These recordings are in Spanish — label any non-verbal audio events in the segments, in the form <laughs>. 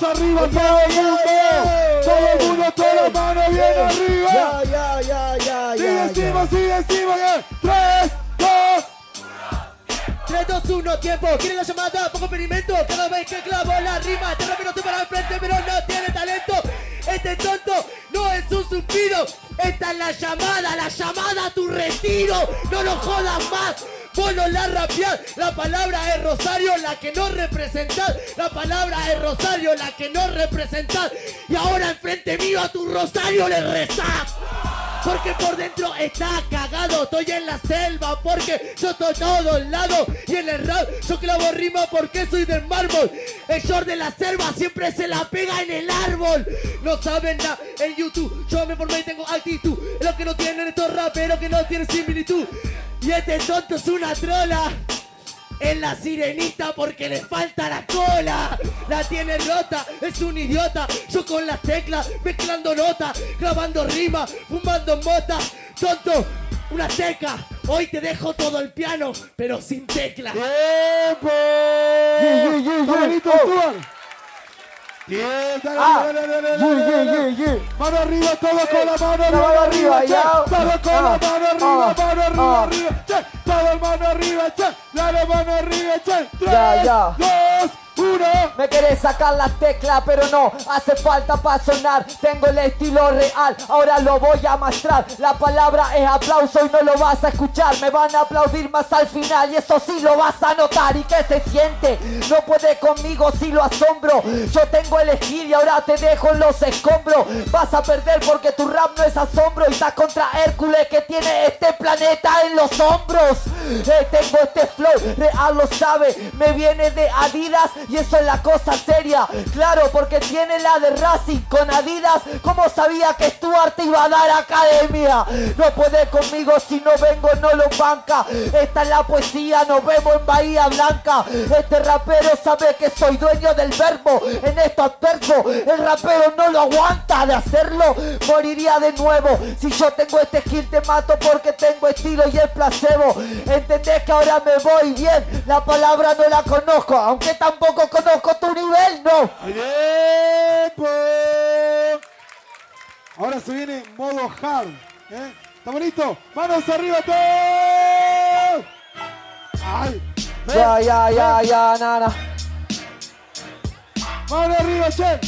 Manos arriba, todo el mundo. Todo el mundo, todas las manos bien arriba. Ya, ya, ya, ya, Y ya. decimos, y decimos que 3, 2, 3, 2, 1, tiempo. ¿Quieren la llamada? Pongo experimento. Cada vez que clavo la rima, te rápido te para el frente, pero no tiene talento. Este tonto no es un suspiro. Esta es la llamada, la llamada a tu retiro. No lo jodas más. Vos no la rapeás. La palabra es Rosario, la que no representás. La palabra es Rosario, la que no representás. Y ahora enfrente mío a tu Rosario le rezás. Porque por dentro está cagado, estoy en la selva porque yo estoy todo el lado y en el rap yo clavo rima porque soy de mármol. El short de la selva siempre se la pega en el árbol. No saben nada en YouTube, yo me formé y tengo actitud. Es lo que no tienen estos raperos que no tienen similitud. Y este tonto es una trola. Es la sirenita porque le falta la cola. La tiene rota, es un idiota. Yo con las teclas, mezclando notas, grabando rimas, fumando mota. Tonto, una teca. Hoy te dejo todo el piano, pero sin tecla. tiempo. yeah, yeah, Está Yeah, ah. dale, dale, dale, yeah, Mano arriba, todo con la mano arriba, mano arriba, todo con la ah, mano arriba, mano arriba, ah, arriba, ah. todo mano arriba, dale mano arriba, tres, dos, me querés sacar la tecla, pero no hace falta para sonar. Tengo el estilo real, ahora lo voy a mostrar. La palabra es aplauso y no lo vas a escuchar. Me van a aplaudir más al final y eso sí lo vas a notar. ¿Y qué se siente? No puede conmigo si lo asombro. Yo tengo el skill y ahora te dejo los escombros. Vas a perder porque tu rap no es asombro y estás contra Hércules que tiene este planeta en los hombros. Eh, tengo este flow, real lo sabe. Me viene de Adidas y eso es la cosa seria. Claro, porque tiene la de Racing con Adidas. ¿Cómo sabía que Stuart iba a dar academia? No puede conmigo si no vengo, no lo banca. Esta es la poesía, nos vemos en Bahía Blanca. Este rapero sabe que soy dueño del verbo. En esto adverso, el rapero no lo aguanta de hacerlo. Moriría de nuevo. Si yo tengo este skill, te mato porque tengo estilo y el placebo. Entendés que ahora me voy bien. La palabra no la conozco, aunque tampoco conozco tu nivel, no. ¡Tiempo! Ahora se viene modo hard. ¿eh? ¿Estamos listos? ¡Manos arriba todos! ¡Ay! ¿ves? Ya, ya, ya, ya, nana. ¡Mano arriba, che!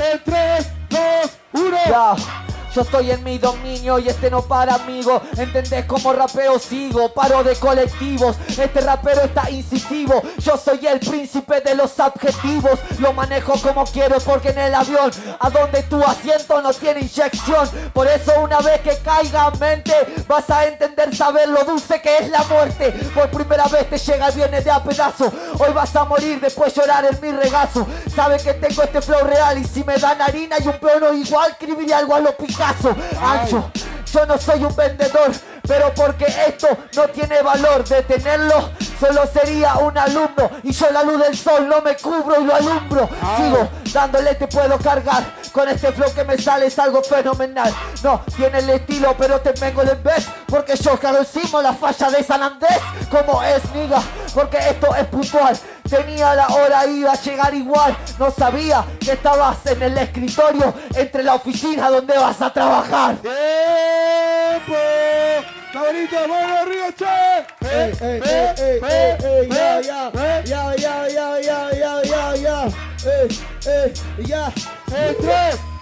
En 3, 2, 1. Ya. Yo estoy en mi dominio y este no para, amigo. ¿Entendés cómo rapeo sigo? Paro de colectivos. Este rapero está incisivo. Yo soy el príncipe de los adjetivos. Lo manejo como quiero porque en el avión, a donde tu asiento no tiene inyección. Por eso, una vez que caiga mente, vas a entender, saber lo dulce que es la muerte. Por primera vez te llega el viernes de a pedazo. Hoy vas a morir, después llorar en mi regazo. Sabe que tengo este flow real y si me dan harina y un peono igual, escribiría algo a lo Ancho, yo no soy un vendedor, pero porque esto no tiene valor de tenerlo, solo sería un alumno y yo la luz del sol no me cubro y lo alumbro. Sigo dándole, te puedo cargar. Con este flow que me sale es algo fenomenal. No, tiene el estilo, pero te vengo en vez. Porque yo encima la falla de San Andrés. Como es, niga, porque esto es puntual tenía la hora, iba a llegar igual. No sabía que estabas en el escritorio, entre la oficina donde vas a trabajar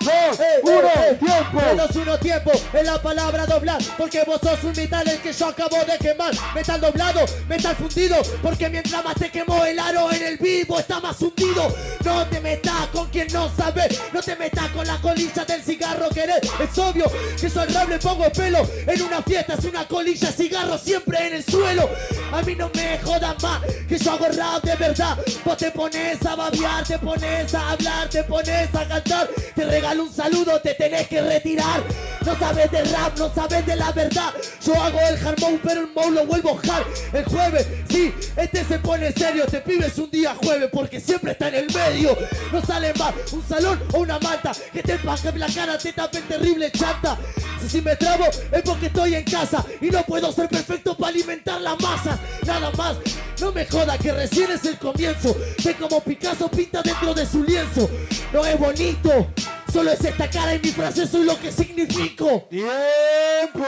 ey, ya. En 3, 2, Ey, 1, ey, ey. tiempo. Menos uno tiempo es la palabra doblar Porque vos sos un metal el que yo acabo de quemar Metal doblado, metal fundido Porque mientras más te quemó el aro en el vivo está más hundido No te metas con quien no sabe No te metas con la colilla del cigarro que eres Es obvio que soy rap le pongo pelo En una fiesta es una colilla cigarro siempre en el suelo A mí no me jodan más que yo hago rap de verdad Vos te pones a babear, te pones a hablar, te pones a cantar Te regalas un saludo, te tenés que retirar. No sabes de rap, no sabes de la verdad. Yo hago el harmon, pero el mow lo vuelvo hard. El jueves, sí, este se pone serio. Te pibes un día jueves porque siempre está en el medio. No sale más un salón o una manta que te empaque la cara, te tape terrible chanta. Si, si me trabo es porque estoy en casa y no puedo ser perfecto para alimentar la masa. Nada más, no me joda que recién es el comienzo. Ve como Picasso pinta dentro de su lienzo. No es bonito, solo es esta cara y mi frase soy lo que significo. Tiempo.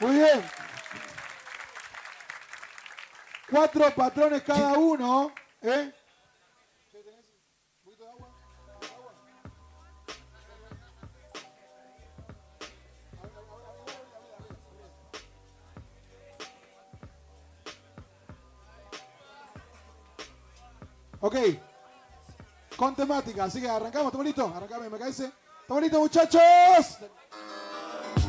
Muy bien. Cuatro patrones cada uno. ¿eh? Ok. Con temática, así que arrancamos, ¿estamos listos? Arrancame, me caese. ¿Estamos listos, muchachos?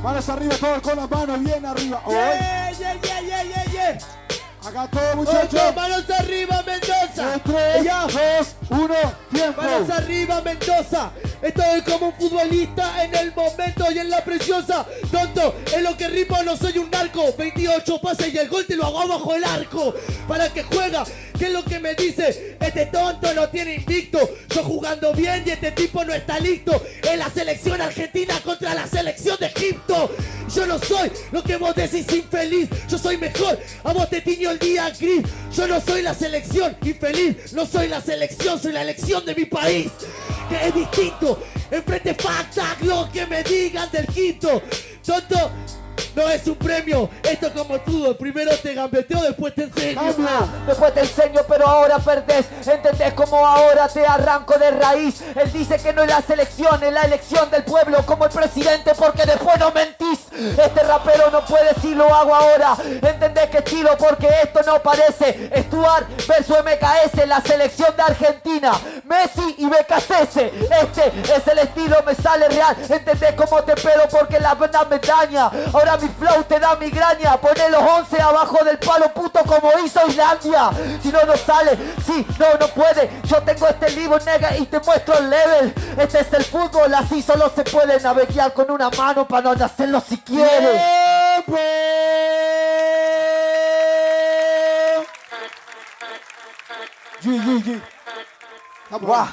Manos arriba, todos con las manos bien arriba. Yeah, yeah, yeah, acá todos, Ocho, muchachos. manos arriba, Mendoza. Tres, Ya. dos, uno, tiempo. Manos arriba, Mendoza. Estoy como un futbolista en el momento y en la preciosa. Tonto, en lo que rimo no soy un narco. 28 pases y el gol te lo hago abajo el arco. Para que juega, ¿qué es lo que me dice? Este tonto no tiene invicto. Yo jugando bien y este tipo no está listo. En la selección argentina contra la selección de Egipto. Yo no soy lo que vos decís infeliz. Yo soy mejor. A vos te tiño el día gris. Yo no soy la selección infeliz. No soy la selección, soy la elección de mi país. Que es distinto. Enfrente facta lo que me digan del quinto. Tonto. No es un premio, esto es como todo. Primero te gambeteo, después te enseño. Después te enseño, pero ahora perdés. ¿Entendés cómo ahora te arranco de raíz? Él dice que no es la selección, es la elección del pueblo como el presidente, porque después no mentís. Este rapero no puede si lo hago ahora. ¿Entendés que estilo? Porque esto no parece. Stuart versus MKS, la selección de Argentina. Messi y BKSS. Este es el estilo, me sale real. ¿Entendés cómo te pelo? Porque la verdad me daña. Ahora mi flow te da migraña. Poné los 11 abajo del palo puto como hizo Islandia. Si no, no sale. Sí, no, no puede. Yo tengo este libro nega y te muestro el level. Este es el fútbol, así solo se puede navegar con una mano para no hacerlo si quieres. Yi, yi. Estamos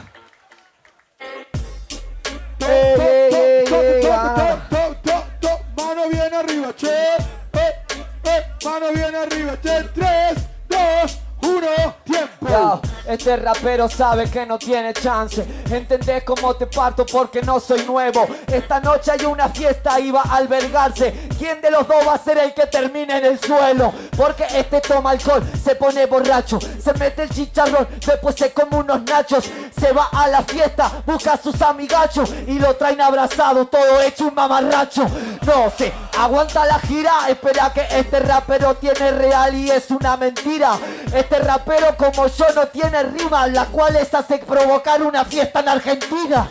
arriba, che. Eh, eh, Mano bien arriba, che. 3, 2, 1, tiempo. Este rapero sabe que no tiene chance. ¿Entendés cómo te parto? Porque no soy nuevo. Esta noche hay una fiesta y va a albergarse. ¿Quién de los dos va a ser el que termine en el suelo? Porque este toma alcohol, se pone borracho, se mete el chicharrón, después se come unos nachos, se va a la fiesta, busca a sus amigachos y lo traen abrazado, todo hecho un mamarracho. No sé, aguanta la gira, espera que este rapero tiene real y es una mentira. Este rapero como yo no tiene rima, la cual es hace provocar una fiesta en Argentina.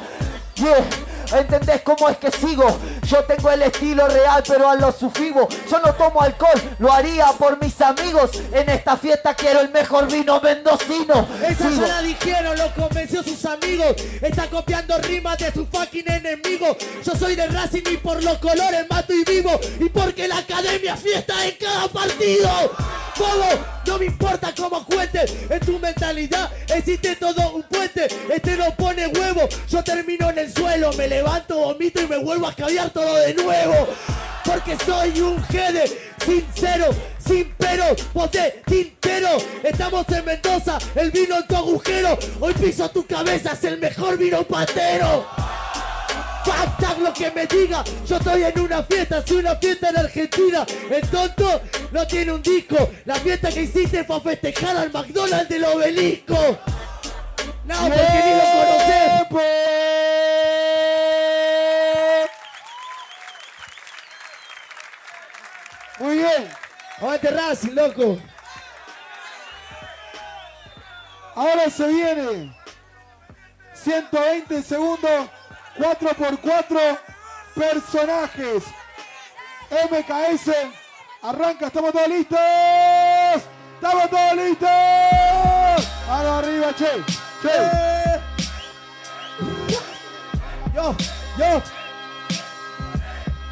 ¿Entendés cómo es que sigo? Yo tengo el estilo real, pero a lo sufijo. Yo no tomo alcohol, lo haría por mis amigos. En esta fiesta quiero el mejor vino mendocino. Esa Sigo. ya la dijeron, lo convenció sus amigos. Está copiando rimas de su fucking enemigo. Yo soy de Racing y por los colores mato y vivo. Y porque la academia fiesta en cada partido. Bobo, no me importa cómo cuentes. En tu mentalidad existe todo un puente. Este no pone huevo. Yo termino en el suelo, me levanto, vomito y me vuelvo a caviar todo de nuevo. Porque soy un jede sincero, sin pero, de tintero. Estamos en Mendoza, el vino en tu agujero. Hoy piso tu cabeza, es el mejor vino patero. Fuck lo que me diga, yo estoy en una fiesta, soy una fiesta en Argentina. El tonto no tiene un disco. La fiesta que hiciste fue a festejar al McDonald's del obelisco. No, porque ni lo conoces. Tiempo. Muy bien. Aguante Racing, loco. Ahora se viene 120 segundos, 4x4 personajes. MKS, arranca, estamos todos listos. Estamos todos listos. Mano arriba, che. Che. yo, yo.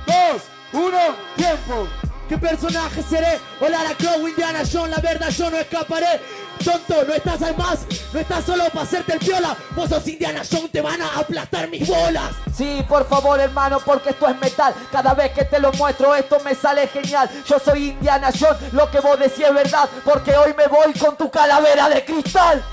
Dos, uno, tiempo. ¿Qué personaje seré? Hola, la Crow, Indiana John, la verdad yo no escaparé. Tonto, no estás al más, no estás solo para hacerte el piola. Vos sos Indiana John, te van a aplastar mis bolas. Sí, por favor, hermano, porque esto es metal. Cada vez que te lo muestro, esto me sale genial. Yo soy Indiana John, lo que vos decís es verdad, porque hoy me voy con tu calavera de cristal.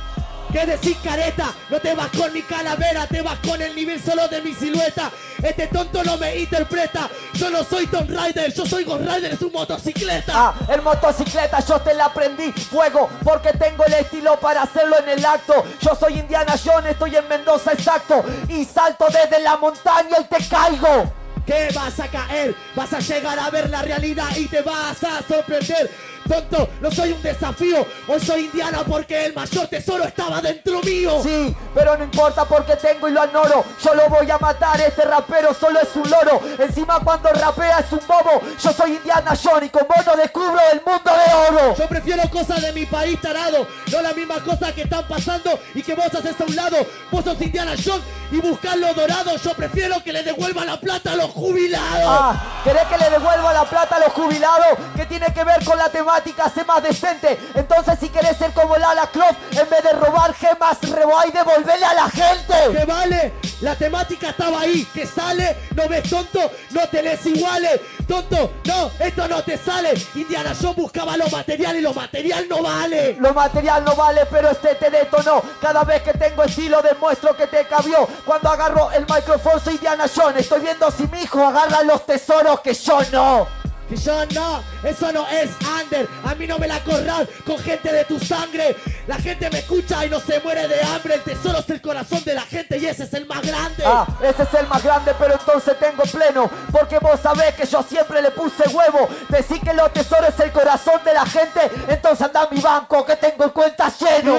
¿Qué decís careta? No te vas con mi calavera, te vas con el nivel solo de mi silueta. Este tonto no me interpreta. Yo no soy Tomb Raider, yo soy Ghost Rider, es un motocicleta. Ah, el motocicleta yo te la aprendí fuego porque tengo el estilo para hacerlo en el acto. Yo soy Indiana Jones, estoy en Mendoza exacto y salto desde la montaña y te caigo. ¿Qué vas a caer? Vas a llegar a ver la realidad y te vas a sorprender. Tonto, no soy un desafío. Hoy soy indiana porque el mayor tesoro estaba dentro mío. Sí, pero no importa porque tengo y lo anoro. Yo lo voy a matar, este rapero solo es un loro. Encima cuando rapea es un bobo. Yo soy Indiana Jones y con vos no descubro el mundo de oro. Yo prefiero cosas de mi país tarado, no las mismas cosas que están pasando y que vos haces a un lado. Vos sos Indiana Jones y buscar lo dorado. Yo prefiero que le devuelva la plata a los jubilados. Ah, ¿querés que le devuelva la plata a los jubilados? ¿Qué tiene que ver con la temática? Sé más decente. Entonces, si querés ser como Lala Croft, en vez de robar gemas, reba y devolverle a la gente. Que vale, la temática estaba ahí. Que sale, no ves tonto, no tenés iguales. Tonto, no, esto no te sale. Indiana Jones buscaba lo material y lo material no vale. Lo material no vale, pero este te detonó. Cada vez que tengo estilo demuestro que te cabió. Cuando agarro el micrófono soy Indiana Jones. Estoy viendo si mi hijo agarra los tesoros que yo no. Que yo no, eso no es under. A mí no me la corral con gente de tu sangre. La gente me escucha y no se muere de hambre. El tesoro es el corazón de la gente y ese es el más grande. Ah, ese es el más grande, pero entonces tengo pleno. Porque vos sabés que yo siempre le puse huevo. Decís que lo tesoro es el corazón de la gente. Entonces anda a mi banco que tengo el cuenta lleno.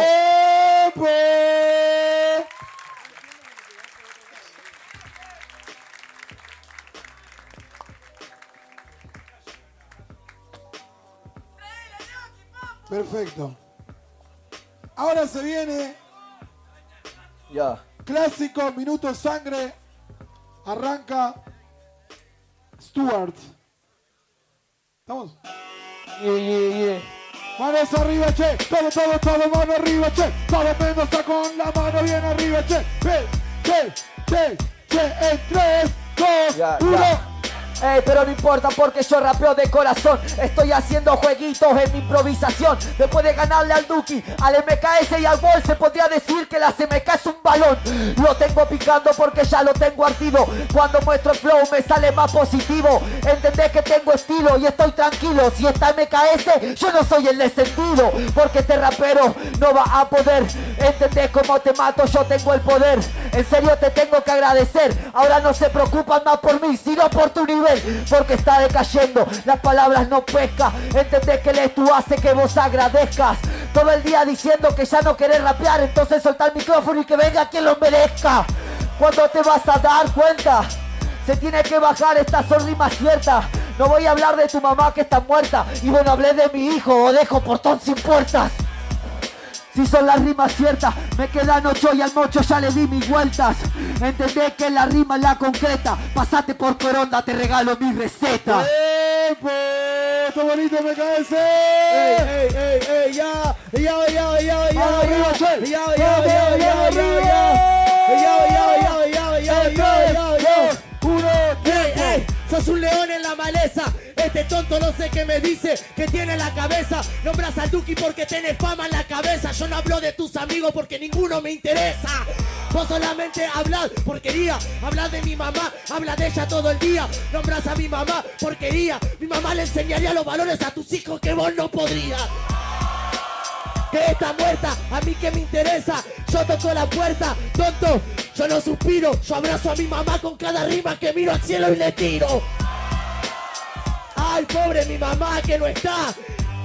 ¡Tiempo! Perfecto. Ahora se viene Ya. clásico Minuto Sangre. Arranca Stuart. ¿Estamos? Yeah, yeah, yeah. Manos arriba, che. Todo, todo, todo, mano arriba, che. Todo Mendoza con la mano bien arriba, che. Che, che, che, che. En 3, 2, Ya, 1. Pero no importa porque yo rapeo de corazón. Estoy haciendo jueguitos en mi improvisación. Después de ganarle al Duki, al MKS y al Ball, se podría decir que la CMK es un balón. Lo tengo picando porque ya lo tengo ardido. Cuando muestro el flow me sale más positivo. Entendés que tengo estilo y estoy tranquilo. Si está MKS, yo no soy el de sentido. Porque este rapero no va a poder. ¿Entendés cómo te mato? Yo tengo el poder. En serio te tengo que agradecer. Ahora no se preocupan más por mí, sino por tu nivel. Porque está decayendo. Las palabras no pesca. Entendés que el esto hace que vos agradezcas. Todo el día diciendo que ya no querés rapear. Entonces soltar el micrófono y que venga quien lo merezca. Cuando te vas a dar cuenta. Se tiene que bajar esta son rimas ciertas. No voy a hablar de tu mamá que está muerta. Y bueno, hablé de mi hijo o dejo portón sin puertas. Si son las rimas ciertas, me quedan ocho y al mocho ya le di mis vueltas. Entendé que la rima es la concreta. Pasate por Coronda, te regalo mi receta. ¡Ey, ey, ey, ey! ¡Ya! ¡Sos un león en la maleza! Este tonto no sé qué me dice, que tiene en la cabeza. Nombras al Duki porque tenés fama en la cabeza. Yo no hablo de tus amigos porque ninguno me interesa. Vos solamente hablas porquería, hablas de mi mamá, habla de ella todo el día. Nombras a mi mamá porquería. Mi mamá le enseñaría los valores a tus hijos que vos no podrías que está muerta, a mí que me interesa, yo toco la puerta, tonto, yo no suspiro, yo abrazo a mi mamá con cada rima que miro al cielo y le tiro. Ay, pobre mi mamá que no está,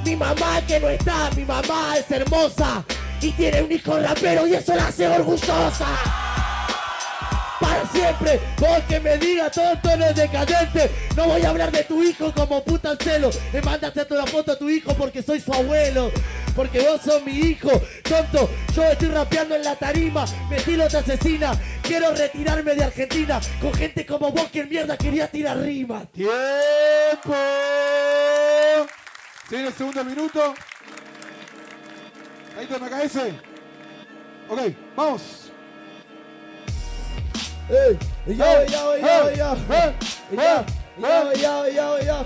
mi mamá que no está, mi mamá es hermosa y tiene un hijo rapero y eso la hace orgullosa. Para siempre. Vos que me digas tonto no es decadente. No voy a hablar de tu hijo como puta celo. Le mandaste toda foto a tu hijo porque soy su abuelo. Porque vos sos mi hijo, tonto. Yo estoy rapeando en la tarima. Mi estilo te asesina. Quiero retirarme de Argentina. Con gente como vos que en mierda quería tirar rimas. ¡Tiempo! Tiene el segundo minuto. Ahí te MKS. Ok, vamos. ¡Ey! ¡Ey, yo, yo, yo, yo! ¡Eh! ¡Ey, ¡Eh! yo, yo, yo, yo!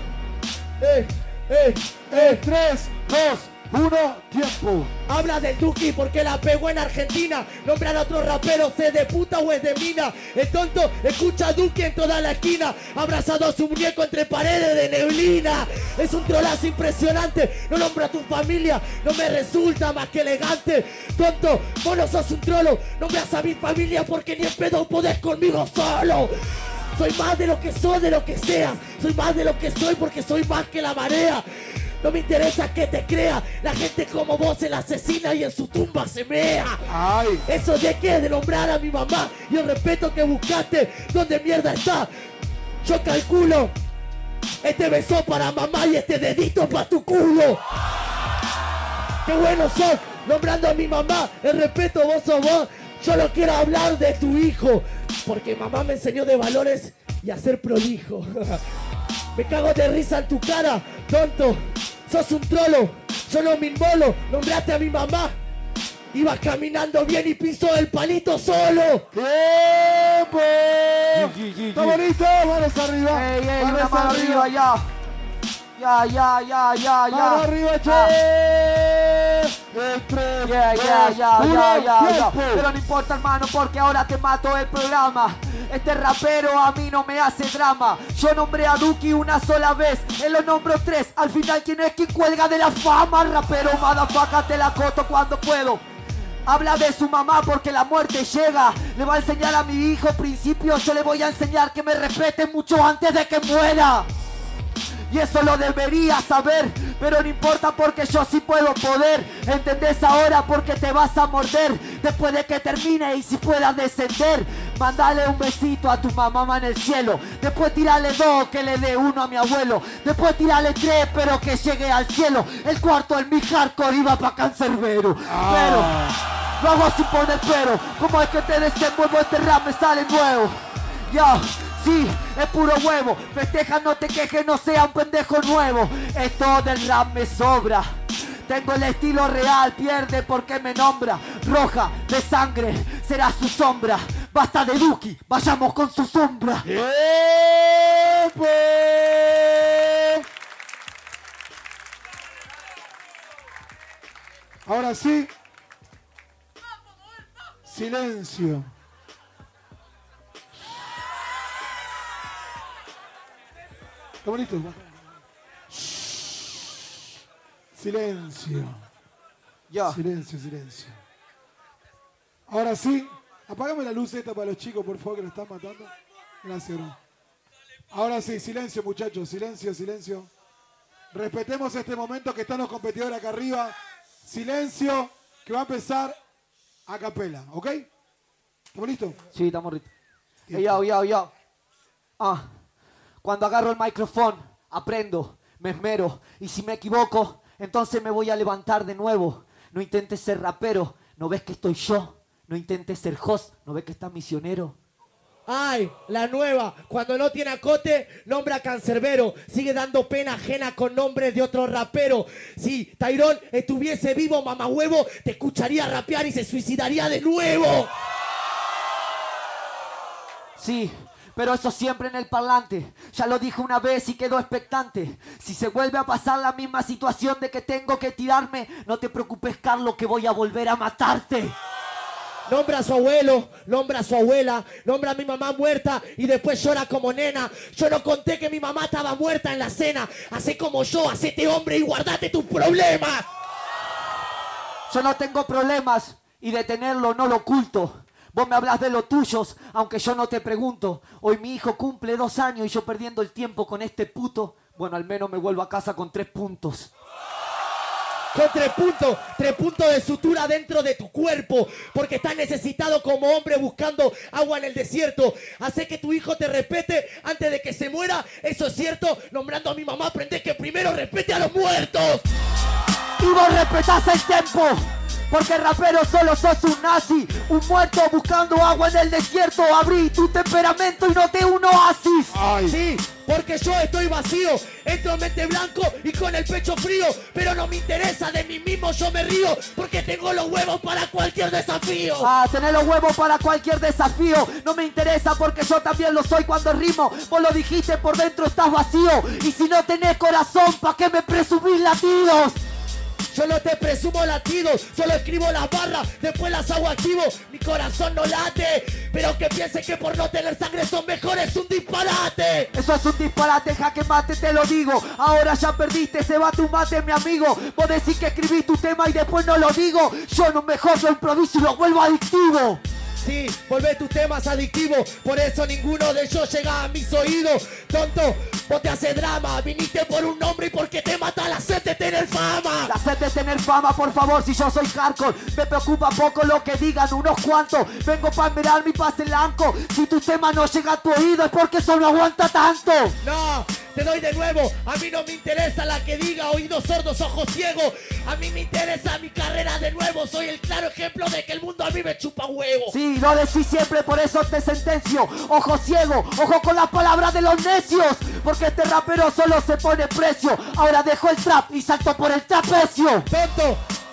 ¡Ey! ¡Ey! ¡Eh! 3, 2, 1, tiempo. Habla del Duki porque la pegó en Argentina. Nombrar a otro rapero, ¿se de puta o es de mina? El tonto escucha a Duki en toda la esquina. Abrazado a su muñeco entre paredes de neblina. Es un trolazo impresionante. No nombra a tu familia, no me resulta más que elegante. Tonto, vos no sos un trolo. Nombras a mi familia porque ni en pedo podés conmigo solo. Soy más de lo que soy, de lo que seas. Soy más de lo que soy porque soy más que la marea. No me interesa que te crea. La gente como vos se la asesina y en su tumba se mea. Ay. Eso de que de nombrar a mi mamá y el respeto que buscaste, ¿dónde mierda está? Yo calculo. Este beso para mamá y este dedito para tu culo. Qué bueno sos, nombrando a mi mamá. El respeto vos sos vos. Yo no quiero hablar de tu hijo. Porque mamá me enseñó de valores y a ser prolijo. <laughs> Me cago de risa en tu cara, tonto. Sos un trolo. Yo no me inmolo. Nombraste a mi mamá. Ibas caminando bien y pisó el palito solo. ¡Tiempo! ¿Estamos listos? Manos arriba. ¡Ey, ey! Una mano arriba, ya. Ya, ya, ya, ya, ya. Mano arriba, che. En tres, Ya, ya, ya, ya, ya, ya. Pero no importa, hermano, porque ahora te mato el programa. Este rapero a mí no me hace drama. Yo nombré a Duki una sola vez. Él lo nombró tres. Al final, ¿quién es quien cuelga de la fama? Rapero, madafaca, te la coto cuando puedo. Habla de su mamá porque la muerte llega. Le va a enseñar a mi hijo principios. Yo le voy a enseñar que me respete mucho antes de que muera. Y eso lo deberías saber, pero no importa porque yo sí puedo poder. ¿Entendés ahora? Porque te vas a morder después de que termine y si puedas descender. Mandale un besito a tu mamá en el cielo. Después tirale dos, que le dé uno a mi abuelo. Después tirale tres, pero que llegue al cielo. El cuarto en mi hardcore iba pa' cancerbero. Pero lo hago sin poner pero. Como es que te desenvuelvo este rap me sale nuevo. Ya, sí, es puro huevo. Festeja, no te quejes, no sea un pendejo nuevo. Esto del rap me sobra. Tengo el estilo real, pierde porque me nombra. Roja de sangre, será su sombra. Basta de Duki, vayamos con su sombra. ¡Tiempo! Ahora sí. Silencio. ¿Está bonito? Shh. Silencio. Ya. Silencio, silencio. Ahora sí, apágame la luz esta para los chicos, por favor, que nos están matando. Gracias, bro. Ahora sí, silencio, muchachos, silencio, silencio. Respetemos este momento que están los competidores acá arriba. Silencio, que va a empezar a capela, ¿ok? ¿Estamos listos? Sí, estamos listos. Ey, yo, yo, yo. Ah, cuando agarro el micrófono, aprendo, me esmero. Y si me equivoco, entonces me voy a levantar de nuevo. No intentes ser rapero, no ves que estoy yo. No intentes ser host, no ves que está misionero. Ay, la nueva. Cuando no tiene acote, nombra cancerbero. Sigue dando pena ajena con nombres de otro rapero. Si Tyrone estuviese vivo, mamá huevo, te escucharía rapear y se suicidaría de nuevo. Sí, pero eso siempre en el parlante. Ya lo dije una vez y quedó expectante. Si se vuelve a pasar la misma situación de que tengo que tirarme, no te preocupes, Carlos, que voy a volver a matarte. Nombra a su abuelo, nombra a su abuela, nombra a mi mamá muerta y después llora como nena. Yo no conté que mi mamá estaba muerta en la cena. Hacé como yo, hacete hombre y guardate tus problemas. Yo no tengo problemas y de tenerlo no lo oculto. Vos me hablas de los tuyos, aunque yo no te pregunto. Hoy mi hijo cumple dos años y yo perdiendo el tiempo con este puto. Bueno, al menos me vuelvo a casa con tres puntos. con tres puntos, tres puntos de sutura dentro de tu cuerpo, porque estás necesitado como hombre buscando agua en el desierto. Hace que tu hijo te respete antes de que se muera, eso es cierto. Nombrando a mi mamá, aprende que primero respete a los muertos. Y vos respetás el tiempo. Porque rapero solo sos un nazi, un muerto buscando agua en el desierto. Abrí tu temperamento y noté un oasis. Sí, porque yo estoy vacío, entro mente blanco y con el pecho frío. Pero no me interesa de mí mismo, yo me río. Porque tengo los huevos para cualquier desafío. Ah, tener los huevos para cualquier desafío. No me interesa porque yo también lo soy cuando rimo. Vos lo dijiste, por dentro estás vacío. Y si no tenés corazón, ¿pa' qué me presumís latidos? Yo no te presumo latidos, solo escribo las barras, después las hago activo. Mi corazón no late, pero que piense que por no tener sangre son mejores es un disparate. Eso es un disparate, jaque mate, te lo digo. Ahora ya perdiste, se va tu mate, mi amigo. Vos decís que escribí tu tema y después no lo digo. Yo no mejor lo improviso y lo vuelvo adictivo. Sí, volvé tus temas adictivos, por eso ninguno de ellos llega a mis oídos. Tonto, vos te haces drama, viniste por un nombre y porque te mata la sed de tener fama. La sed de tener fama, por favor, si yo soy hardcore, me preocupa poco lo que digan unos cuantos. Vengo para mirar mi pase blanco. Si tu tema no llega a tu oído es porque eso no aguanta tanto. No, te doy de nuevo. A mí no me interesa la que diga oídos sordos, ojos ciegos. A mí me interesa mi carrera de nuevo. Soy el claro ejemplo de que el mundo a mí me chupa huevo. Sí, lo decís siempre, por eso te sentencio. Ojo ciego, ojo con las palabras de los necios. Porque este rapero solo se pone precio. Ahora dejo el trap y salto por el trapecio.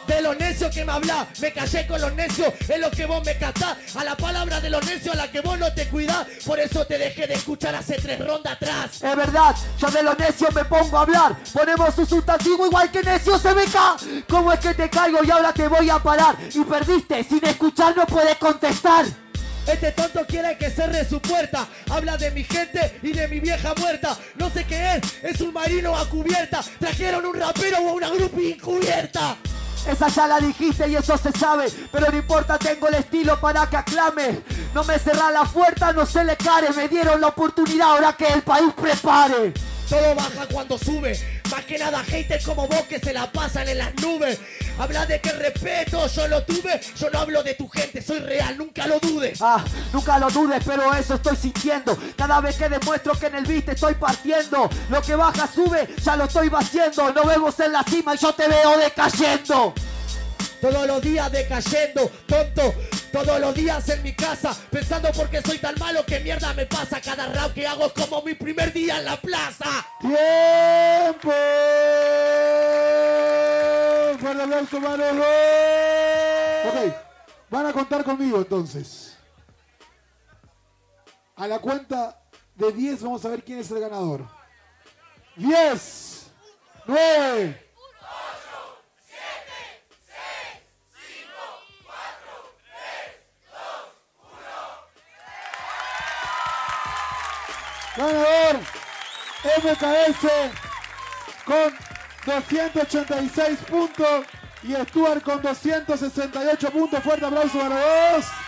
De los necios que me habla, me callé con los necios, es lo que vos me catás. A la palabra de los necios a la que vos no te cuidás, por eso te dejé de escuchar hace tres rondas atrás. Es verdad, yo de los necios me pongo a hablar. Ponemos un sustantivo igual que necio se me ca. ¿Cómo es que te caigo y ahora te voy a parar? Y perdiste, sin escuchar no puedes contestar. Este tonto quiere que cerre su puerta. Habla de mi gente y de mi vieja muerta. No sé qué es, es un marino a cubierta. Trajeron un rapero o una grupi encubierta. Esa ya la dijiste y eso se sabe, pero no importa, tengo el estilo para que aclame. No me cerra la puerta, no se le care, me dieron la oportunidad ahora que el país prepare. Todo baja cuando sube. Más que nada haters como vos que se la pasan en las nubes. Habla de que respeto yo lo tuve. Yo no hablo de tu gente, soy real, nunca lo dudes. Ah, nunca lo dudes, pero eso estoy sintiendo. Cada vez que demuestro que en el beat estoy partiendo. Lo que baja sube, ya lo estoy vaciando. Nos vemos en la cima y yo te veo decayendo. Todos los días decayendo, tonto. Todos los días en mi casa, pensando porque soy tan malo que mierda me pasa. Cada rap que hago como mi primer día en la plaza. ¡Tiempo! Fuerte aplauso, Manolo. Ok, van a contar conmigo entonces. A la cuenta de 10 vamos a ver quién es el ganador. 10, 9, Ganador MKS con 286 puntos y Stuart con 268 puntos. Fuerte aplauso para los dos.